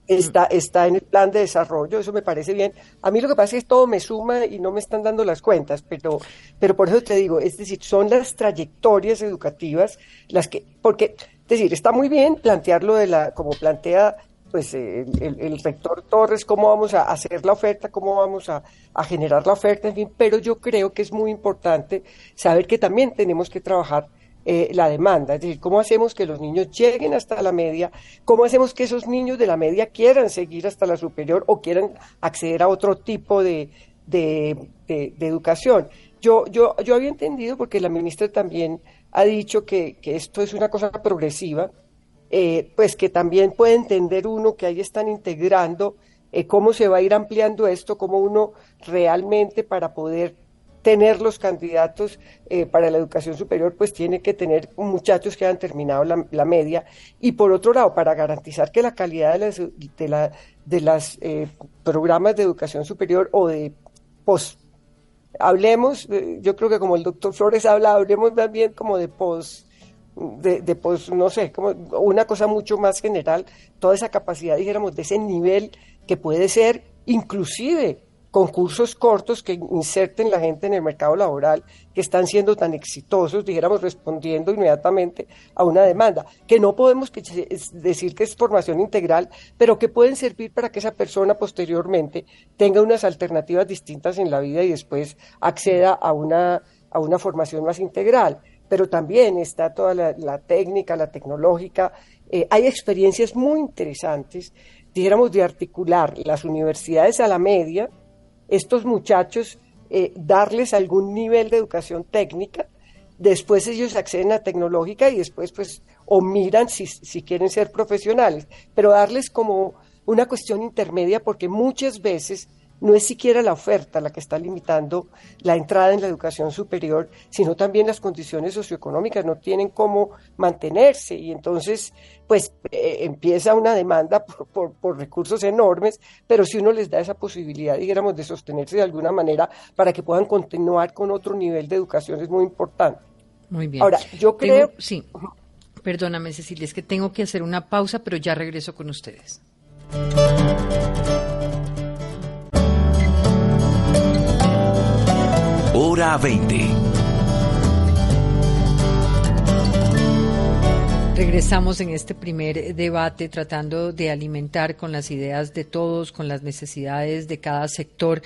está, está en el plan de desarrollo, eso me parece bien. A mí lo que pasa es que todo me suma y no me están dando las cuentas, pero, pero por eso te digo, es decir, son las trayectorias educativas las que, porque, es decir, está muy bien plantearlo de la, como plantea pues el, rector Torres, cómo vamos a hacer la oferta, cómo vamos a, a, generar la oferta, en fin, pero yo creo que es muy importante saber que también tenemos que trabajar eh, la demanda, es decir, cómo hacemos que los niños lleguen hasta la media, cómo hacemos que esos niños de la media quieran seguir hasta la superior o quieran acceder a otro tipo de, de, educación. Yo, yo, yo había entendido, porque la ministra también ha dicho que, que esto es una cosa progresiva, eh, pues que también puede entender uno que ahí están integrando eh, cómo se va a ir ampliando esto, cómo uno realmente para poder tener los candidatos eh, para la educación superior, pues tiene que tener muchachos que han terminado la, media. Y por otro lado, para garantizar que la calidad de las, de la, de las eh, programas de educación superior o de post, hablemos, eh, yo creo que como el doctor Flores habla, hablemos más bien como de post de, de no sé, como una cosa mucho más general, toda esa capacidad, dijéramos, de ese nivel que puede ser inclusive concursos cortos que inserten la gente en el mercado laboral, que están siendo tan exitosos, dijéramos, respondiendo inmediatamente a una demanda, que no podemos decir que es formación integral, pero que pueden servir para que esa persona posteriormente tenga unas alternativas distintas en la vida y después acceda a una, a una formación más integral. Pero también está toda la, técnica, la tecnológica. Eh, hay experiencias muy interesantes, dijéramos, de articular las universidades a la media, estos muchachos eh, darles algún nivel de educación técnica, después ellos acceden a tecnológica y después pues o miran si, si quieren ser profesionales, pero darles como una cuestión intermedia porque muchas veces no es siquiera la oferta la que está limitando la entrada en la educación superior, sino también las condiciones socioeconómicas no tienen cómo mantenerse y entonces pues eh, empieza una demanda por, por, recursos enormes, pero si uno les da esa posibilidad, dijéramos, de sostenerse de alguna manera para que puedan continuar con otro nivel de educación es muy importante. Muy bien. Ahora, yo creo... sí, perdóname Cecilia, es que tengo que hacer una pausa, pero ya regreso con ustedes. Hora 20. Regresamos en este primer debate tratando de alimentar con las ideas de todos, con las necesidades de cada sector,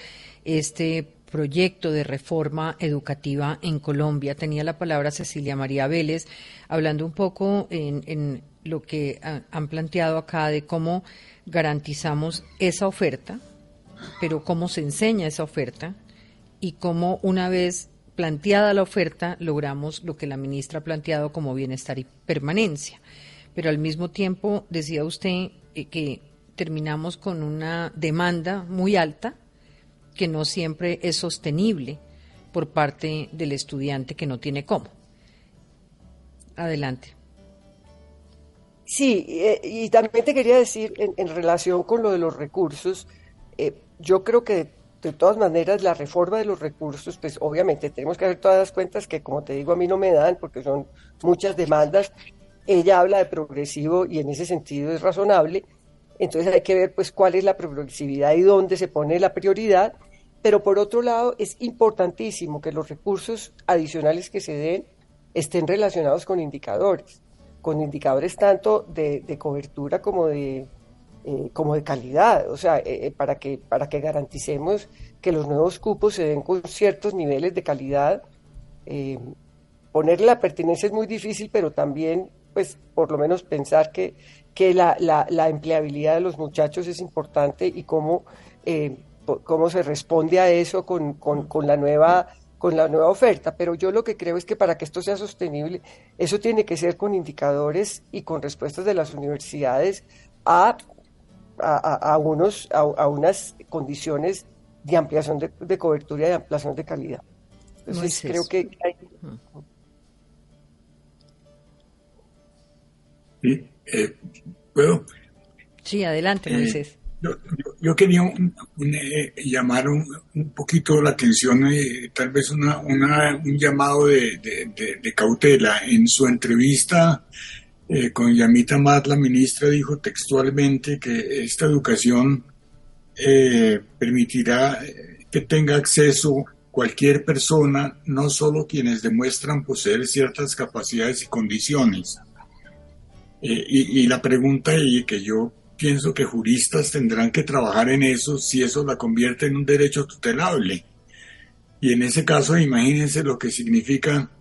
este proyecto de reforma educativa en Colombia. Tenía la palabra Cecilia María Vélez, hablando un poco en, en lo que han planteado acá de cómo garantizamos esa oferta, pero cómo se enseña esa oferta y cómo una vez planteada la oferta logramos lo que la ministra ha planteado como bienestar y permanencia. Pero al mismo tiempo decía usted eh, que terminamos con una demanda muy alta que no siempre es sostenible por parte del estudiante que no tiene cómo. Adelante. Sí, eh, y también te quería decir en, relación con lo de los recursos, eh, yo creo que de todas maneras, la reforma de los recursos, pues obviamente tenemos que hacer todas las cuentas que, como te digo, a mí no me dan porque son muchas demandas. Ella habla de progresivo y en ese sentido es razonable. Entonces hay que ver pues cuál es la progresividad y dónde se pone la prioridad. Pero por otro lado, es importantísimo que los recursos adicionales que se den estén relacionados con indicadores, con indicadores tanto de cobertura como de eh, como de calidad, o sea, eh, eh, para, que, para que garanticemos que los nuevos cupos se den con ciertos niveles de calidad. ponerle la pertinencia es muy difícil, pero también, pues, por lo menos pensar que, que la, la, empleabilidad de los muchachos es importante y cómo, cómo se responde a eso con, con, con la nueva con la nueva oferta, pero yo lo que creo es que para que esto sea sostenible, eso tiene que ser con indicadores y con respuestas de las universidades a a, unos, a, unas condiciones de ampliación de, cobertura y de ampliación de calidad. Entonces creo que Sí, eh, ¿puedo? Sí, adelante, eh, Yo, quería eh, llamar un, poquito la atención, tal vez una, un llamado de, de, cautela. En su entrevista eh, con Yamita Mat, la ministra dijo textualmente que esta educación eh, permitirá eh, que tenga acceso cualquier persona, no solo quienes demuestran poseer ciertas capacidades y condiciones. y, la pregunta y que yo pienso que juristas tendrán que trabajar en eso si eso la convierte en un derecho tutelable. Y en ese caso, imagínense lo que significa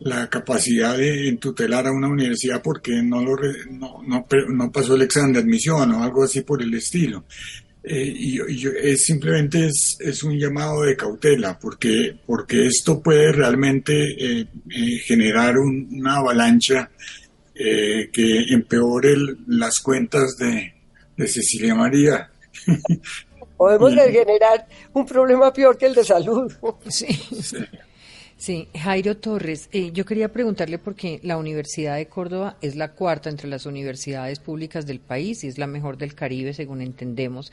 la capacidad de tutelar a una universidad porque no, lo, no, no, pasó el examen de admisión o algo así por el estilo. Eh, y, es, simplemente es, es, un llamado de cautela porque, porque esto puede realmente eh, eh, generar una avalancha que empeore las cuentas de, de Cecilia María. Podemos generar un problema peor que el de salud. sí. Sí, Jairo Torres, eh, yo quería preguntarle porque la Universidad de Córdoba es la cuarta entre las universidades públicas del país y es la mejor del Caribe, según entendemos.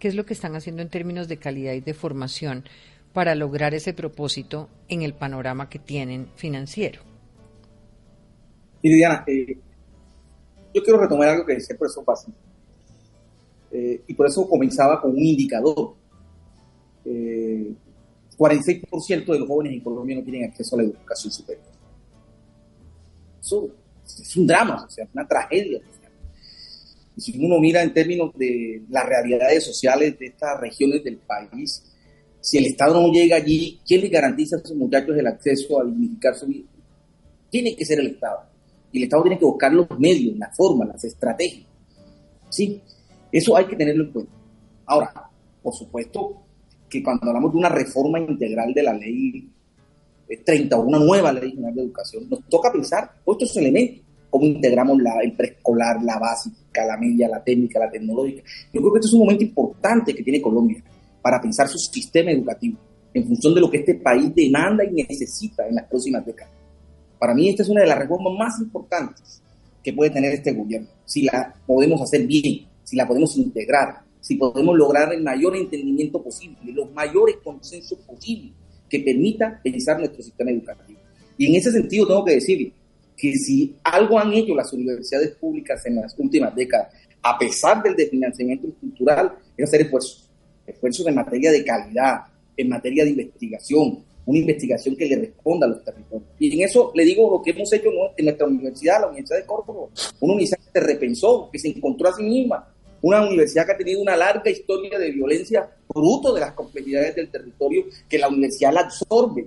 ¿Qué es lo que están haciendo en términos de calidad y de formación para lograr ese propósito en el panorama que tienen financiero? Y Diana, eh, yo quiero retomar algo que decía por eso fácil. Eh, y por eso comenzaba con un indicador 46% de los jóvenes en Colombia no tienen acceso a la educación superior. Eso es un drama, o una tragedia. Y si uno mira en términos de las realidades sociales de estas regiones del país, si el Estado no llega allí, ¿quién le garantiza a esos muchachos el acceso a dignificar su vida? Tiene que ser el Estado. Y el Estado tiene que buscar los medios, las formas, las estrategias. Sí, eso hay que tenerlo en cuenta. Ahora, por supuesto que cuando hablamos de una reforma integral de la ley 30 o una nueva ley general de educación, nos toca pensar todos estos elementos, cómo integramos la, el preescolar, la básica, la media, la técnica, la tecnológica. Yo creo que este es un momento importante que tiene Colombia para pensar su sistema educativo en función de lo que este país demanda y necesita en las próximas décadas. Para mí esta es una de las reformas más importantes que puede tener este gobierno, si la podemos hacer bien, si la podemos integrar, si podemos lograr el mayor entendimiento posible, los mayores consensos posibles que permita pensar nuestro sistema educativo. Y en ese sentido tengo que decir que si algo han hecho las universidades públicas en las últimas décadas, a pesar del desfinanciamiento estructural, es hacer esfuerzos, esfuerzos en materia de calidad, en materia de investigación, una investigación que le responda a los territorios. Y en eso le digo lo que hemos hecho en nuestra universidad, la Universidad de Córdoba, una universidad que se repensó, que se encontró a sí misma, una universidad que ha tenido una larga historia de violencia fruto de las complejidades del territorio que la universidad la absorbe,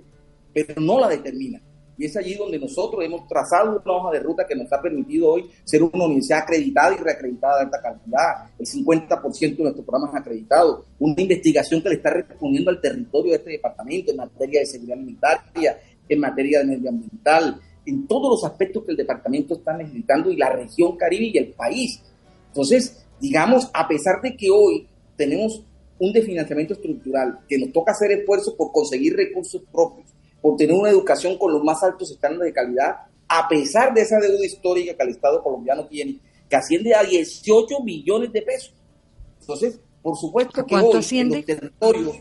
pero no la determina. Y es allí donde nosotros hemos trazado una hoja de ruta que nos ha permitido hoy ser una universidad acreditada y reacreditada de alta calidad, el 50% de nuestros programas acreditados, una investigación que le está respondiendo al territorio de este departamento en materia de seguridad alimentaria, en materia de medioambiental, en todos los aspectos que el departamento está necesitando y la región Caribe y el país. Entonces, digamos, a pesar de que hoy tenemos un desfinanciamiento estructural, que nos toca hacer esfuerzos por conseguir recursos propios, por tener una educación con los más altos estándares de calidad, a pesar de esa deuda histórica que el Estado colombiano tiene, que asciende a 18 millones de pesos. Entonces, por supuesto que hoy asciende? en los territorios,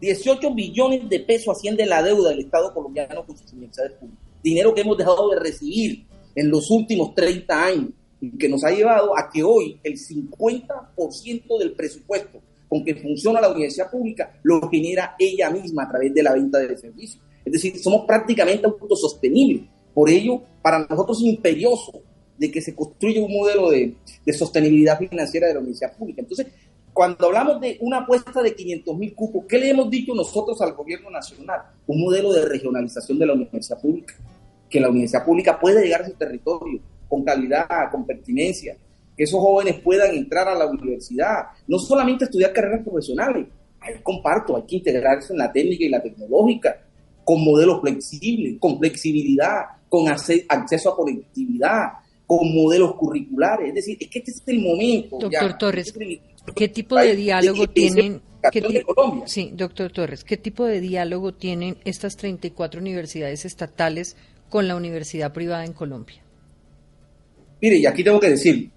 18 millones de pesos asciende la deuda del Estado colombiano con sus universidades públicas. Dinero que hemos dejado de recibir en los últimos 30 años que nos ha llevado a que hoy el 50% del presupuesto con que funciona la universidad pública lo genera ella misma a través de la venta de servicios. Es decir, somos prácticamente autosostenibles. Por ello, para nosotros es imperioso de que se construya un modelo de, de sostenibilidad financiera de la universidad pública. Entonces, cuando hablamos de una apuesta de 500 mil cupos, ¿qué le hemos dicho nosotros al gobierno nacional? Un modelo de regionalización de la universidad pública, que la universidad pública puede llegar a su territorio con calidad, con pertinencia, que esos jóvenes puedan entrar a la universidad, no solamente estudiar carreras profesionales, ahí comparto, hay que integrarse en la técnica y la tecnológica, con modelos flexibles, con flexibilidad, con acceso a conectividad, con modelos curriculares. Es decir, es que este es el momento. Doctor Torres, ¿qué tipo de diálogo tienen? sí, doctor Torres, ¿qué tipo de diálogo tienen estas 34 universidades estatales con la universidad privada en Colombia? Mire, y aquí tengo que decir,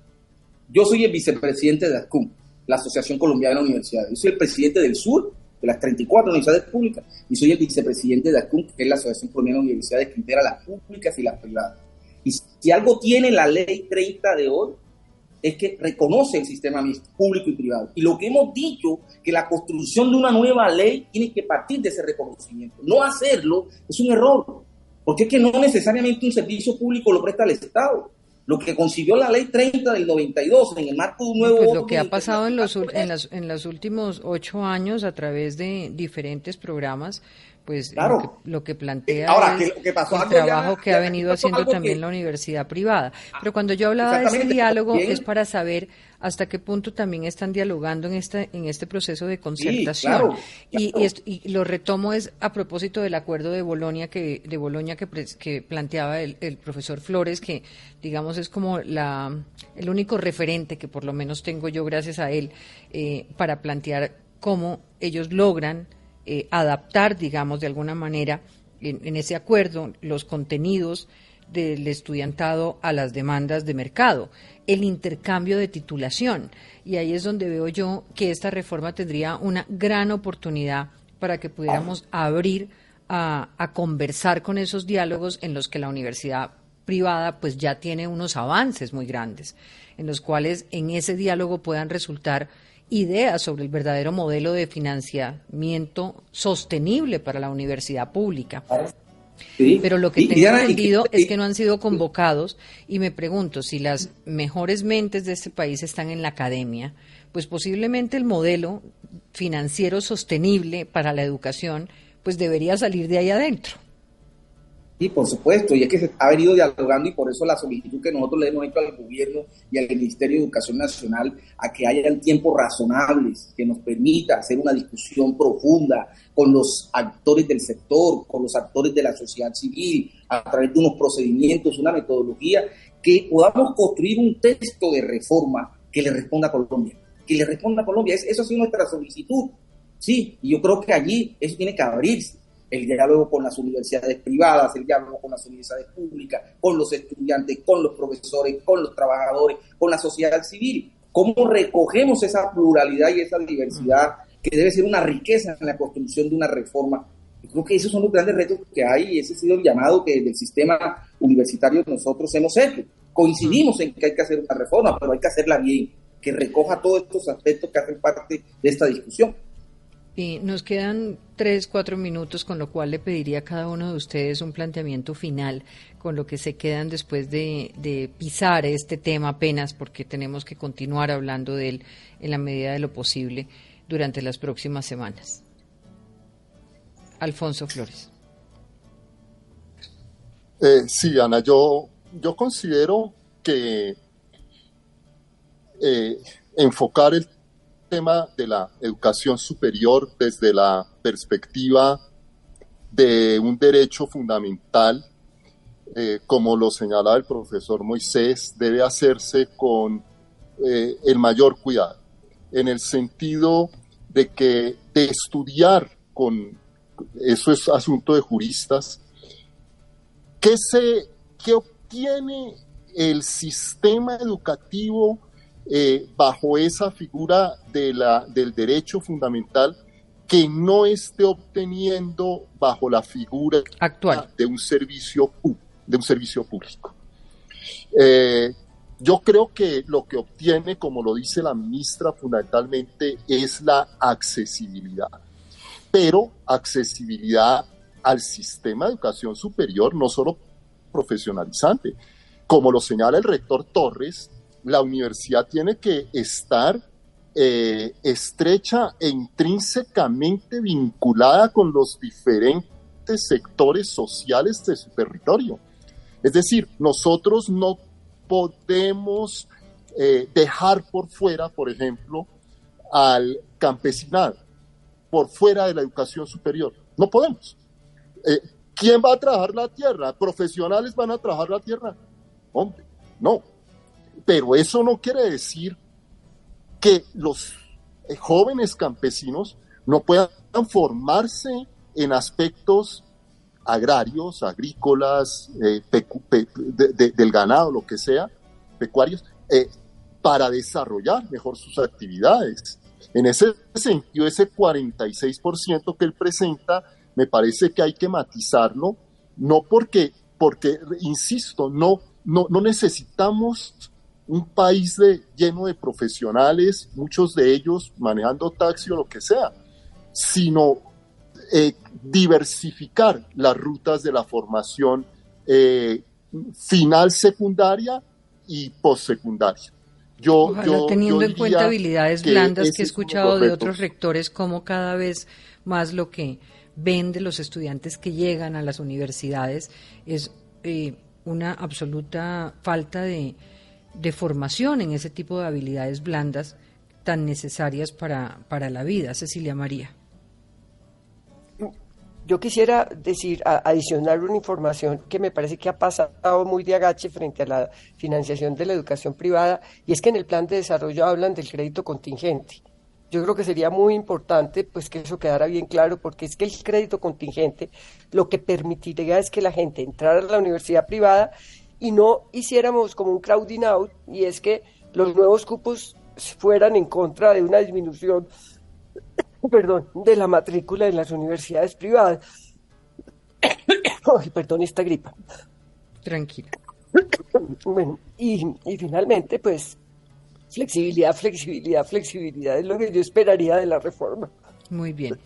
yo soy el vicepresidente de ASCUM, la Asociación Colombiana de Universidades. Yo soy el presidente del sur de las 34 universidades públicas y soy el vicepresidente de ASCUM, que es la Asociación Colombiana de Universidades que integra las públicas y las privadas. Y si algo tiene la ley 30 de hoy, es que reconoce el sistema público y privado. Y lo que hemos dicho, que la construcción de una nueva ley tiene que partir de ese reconocimiento. No hacerlo es un error, porque es que no necesariamente un servicio público lo presta el Estado lo que concibió la ley 30 del 92 en el marco de un nuevo... Pues lo que ha pasado en los, en, las, en los últimos ocho años a través de diferentes programas, pues lo, que, plantea Ahora, es el trabajo que ha venido haciendo también la universidad privada. Pero cuando yo hablaba de ese diálogo es para saber hasta qué punto también están dialogando en este, en este proceso de concertación. Y, y, lo retomo es a propósito del acuerdo de Bolonia que, de Bolonia que, que planteaba el, el, profesor Flores, que digamos es como la, el único referente que por lo menos tengo yo gracias a él eh, para plantear cómo ellos logran eh, adaptar, digamos, de alguna manera en, en ese acuerdo los contenidos del estudiantado a las demandas de mercado el intercambio de titulación. Y ahí es donde veo yo que esta reforma tendría una gran oportunidad para que pudiéramos abrir a, conversar con esos diálogos en los que la universidad privada pues ya tiene unos avances muy grandes, en los cuales en ese diálogo puedan resultar ideas sobre el verdadero modelo de financiamiento sostenible para la universidad pública. Pero lo que tengo entendido es que no han sido convocados y me pregunto si las mejores mentes de este país están en la academia, pues posiblemente el modelo financiero sostenible para la educación pues debería salir de ahí adentro. Sí, por supuesto, y es que se ha venido dialogando y por eso la solicitud que nosotros le hemos hecho al gobierno y al Ministerio de Educación Nacional a que haya tiempos razonables que nos permita hacer una discusión profunda con los actores del sector, con los actores de la sociedad civil, a través de unos procedimientos, una metodología, que podamos construir un texto de reforma que le responda a Colombia, que le responda a Colombia. Eso ha sido nuestra solicitud. Sí, y yo creo que allí eso tiene que abrirse el diálogo con las universidades privadas, el diálogo con las universidades públicas, con los estudiantes, con los profesores, con los trabajadores, con la sociedad civil. ¿Cómo recogemos esa pluralidad y esa diversidad que debe ser una riqueza en la construcción de una reforma? Creo que esos son los grandes retos que hay y ese ha sido el llamado que del sistema universitario nosotros hemos hecho. Coincidimos en que hay que hacer una reforma, pero hay que hacerla bien, que recoja todos estos aspectos que hacen parte de esta discusión. Y nos quedan tres, cuatro minutos, con lo cual le pediría a cada uno de ustedes un planteamiento final con lo que se quedan después de, pisar este tema apenas, porque tenemos que continuar hablando de él en la medida de lo posible durante las próximas semanas. Alfonso Flores. Eh, sí, Ana, yo, yo considero que eh, enfocar el tema de la educación superior desde la perspectiva de un derecho fundamental, eh, como lo señalaba el profesor Moisés, debe hacerse con eh, el mayor cuidado, en el sentido de que de estudiar con, eso es asunto de juristas, ¿qué, se, qué obtiene el sistema educativo eh, bajo esa figura de la, del derecho fundamental que no esté obteniendo bajo la figura actual de un servicio, de un servicio público. Eh, yo creo que lo que obtiene, como lo dice la ministra, fundamentalmente es la accesibilidad, pero accesibilidad al sistema de educación superior, no solo profesionalizante. Como lo señala el rector Torres, la universidad tiene que estar eh, estrecha e intrínsecamente vinculada con los diferentes sectores sociales de su territorio. Es decir, nosotros no podemos eh, dejar por fuera, por ejemplo, al campesinado, por fuera de la educación superior. No podemos. Eh, ¿Quién va a trabajar la tierra? ¿Profesionales van a trabajar la tierra? Hombre, no. Pero eso no quiere decir que los eh, jóvenes campesinos no puedan formarse en aspectos agrarios, agrícolas, eh, del ganado, lo que sea, pecuarios, eh, para desarrollar mejor sus actividades. En ese sentido, ese 46% que él presenta, me parece que hay que matizarlo, no porque, porque insisto, no, no, no necesitamos un país de, lleno de profesionales, muchos de ellos manejando taxi o lo que sea, sino eh, diversificar las rutas de la formación eh, final secundaria y postsecundaria. Yo, teniendo en cuenta habilidades blandas que he escuchado de otros rectores, como cada vez más lo que ven de los estudiantes que llegan a las universidades es eh, una absoluta falta de, de formación en ese tipo de habilidades blandas tan necesarias para, para la vida. Cecilia María. Yo quisiera decir, adicionar una información que me parece que ha pasado muy de agache frente a la financiación de la educación privada, y es que en el plan de desarrollo hablan del crédito contingente. Yo creo que sería muy importante pues que eso quedara bien claro, porque es que el crédito contingente lo que permitiría es que la gente entrara a la universidad privada y no hiciéramos como un crowding out y es que los nuevos cupos fueran en contra de una disminución perdón, de la matrícula en las universidades privadas. Ay, perdón, esta gripa. Tranquila. Bueno, y, y finalmente, pues flexibilidad, flexibilidad, flexibilidad. Es lo que yo esperaría de la reforma. Muy bien.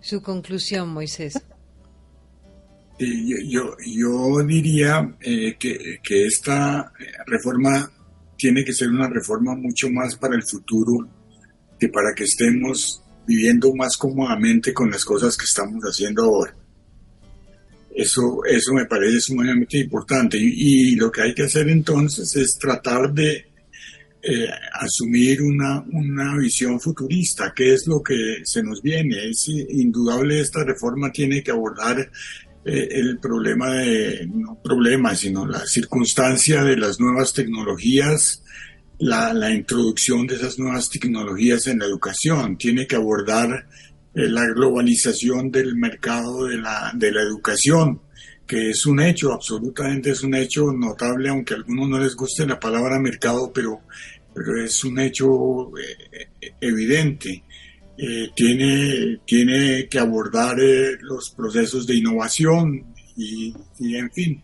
Su conclusión, Moisés. Yo, yo diría eh, que, que esta reforma tiene que ser una reforma mucho más para el futuro que para que estemos viviendo más cómodamente con las cosas que estamos haciendo ahora. Eso, eso me parece sumamente importante. Y, lo que hay que hacer entonces es tratar de eh, asumir una, una visión futurista, que es lo que se nos viene. Es indudable esta reforma tiene que abordar eh, el problema de, no problema, sino la circunstancia de las nuevas tecnologías, la, introducción de esas nuevas tecnologías en la educación. Tiene que abordar eh, la globalización del mercado de la, de la educación, que es un hecho, absolutamente es un hecho notable, aunque a algunos no les guste la palabra mercado, pero, pero es un hecho eh, evidente. Eh, tiene, tiene que abordar los procesos de innovación y, en fin,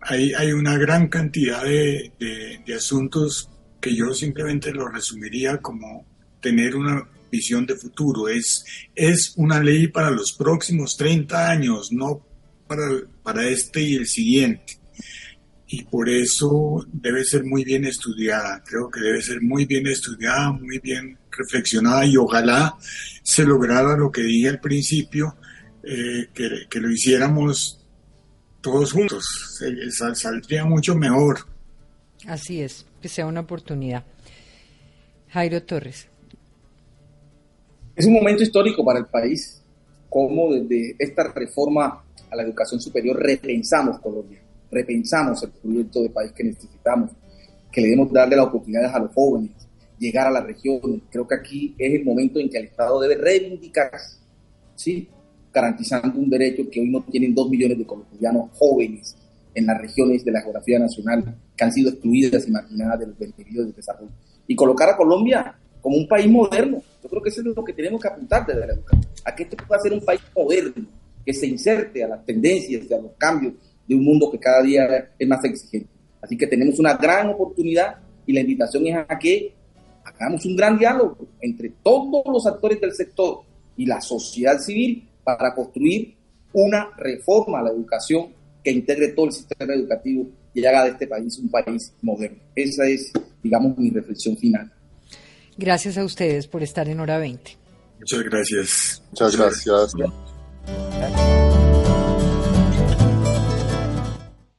hay, hay, una gran cantidad de asuntos que yo simplemente lo resumiría como tener una visión de futuro, es, es una ley para los próximos 30 años, no para, para este y el siguiente. Y por eso debe ser muy bien estudiada, creo que debe ser muy bien estudiada, muy bien reflexionada y ojalá se lograra lo que dije al principio, eh, que, que, lo hiciéramos todos juntos, saldría mucho mejor. Así es, que sea una oportunidad. Jairo Torres. Es un momento histórico para el país, como desde esta reforma a la educación superior repensamos Colombia, repensamos el proyecto de país que necesitamos, que le debemos darle las oportunidades a los jóvenes, llegar a las regiones. Creo que aquí es el momento en que el Estado debe reivindicarse, ¿sí? garantizando un derecho que hoy no tienen dos millones de colombianos jóvenes en las regiones de la geografía nacional que han sido excluidas y marginadas de los beneficios de desarrollo. Y colocar a Colombia como un país moderno. Yo creo que eso es lo que tenemos que apuntar desde la educación, a que esto pueda ser un país moderno, que se inserte a las tendencias y a los cambios de un mundo que cada día es más exigente. Así que tenemos una gran oportunidad y la invitación es a que hagamos un gran diálogo entre todos los actores del sector y la sociedad civil para construir una reforma a la educación que integre todo el sistema educativo y haga de este país un país moderno. Esa es, digamos, mi reflexión final. Gracias a ustedes por estar en hora 20. Muchas gracias. Muchas gracias.